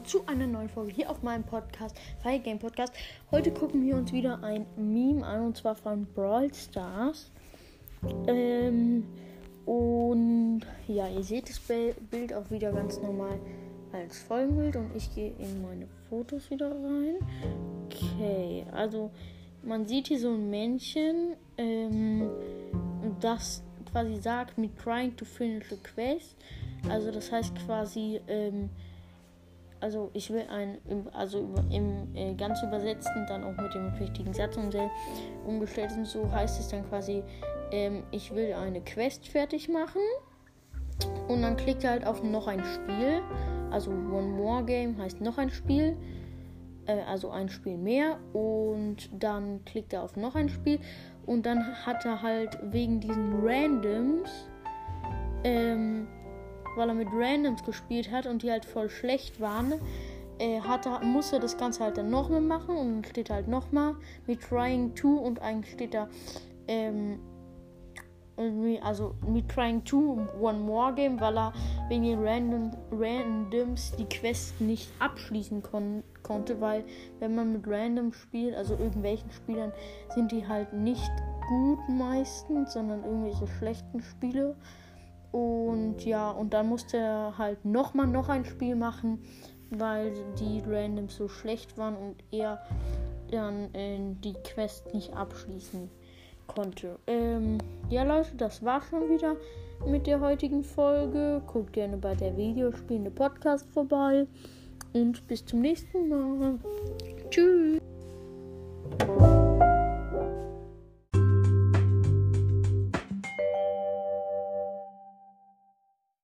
zu einer neuen Folge hier auf meinem Podcast, Fire Game Podcast. Heute gucken wir uns wieder ein Meme an und zwar von Brawl Stars. Ähm, und ja, ihr seht das Bild auch wieder ganz normal als Folgenbild und ich gehe in meine Fotos wieder rein. Okay, also man sieht hier so ein Männchen, ähm, das quasi sagt, me trying to finish a quest. Also das heißt quasi, ähm, also ich will ein, also im äh, ganz übersetzten, dann auch mit dem richtigen Satz umgestellt und so heißt es dann quasi, ähm, ich will eine Quest fertig machen. Und dann klickt er halt auf noch ein Spiel. Also One More Game heißt noch ein Spiel. Äh, also ein Spiel mehr. Und dann klickt er auf noch ein Spiel. Und dann hat er halt wegen diesen Randoms ähm, weil er mit Randoms gespielt hat und die halt voll schlecht waren, äh, hat er, muss er das Ganze halt dann nochmal machen und dann steht halt nochmal mit Trying to und eigentlich steht da, ähm, also mit Trying to One More Game, weil er wegen den Random, Randoms die Quest nicht abschließen kon konnte, weil wenn man mit Random spielt, also irgendwelchen Spielern, sind die halt nicht gut meistens, sondern irgendwelche schlechten Spiele. Und ja, und dann musste er halt nochmal noch ein Spiel machen, weil die Randoms so schlecht waren und er dann äh, die Quest nicht abschließen konnte. Ähm, ja, Leute, das war schon wieder mit der heutigen Folge. Guckt gerne bei der Videospielende Podcast vorbei. Und bis zum nächsten Mal. Tschüss.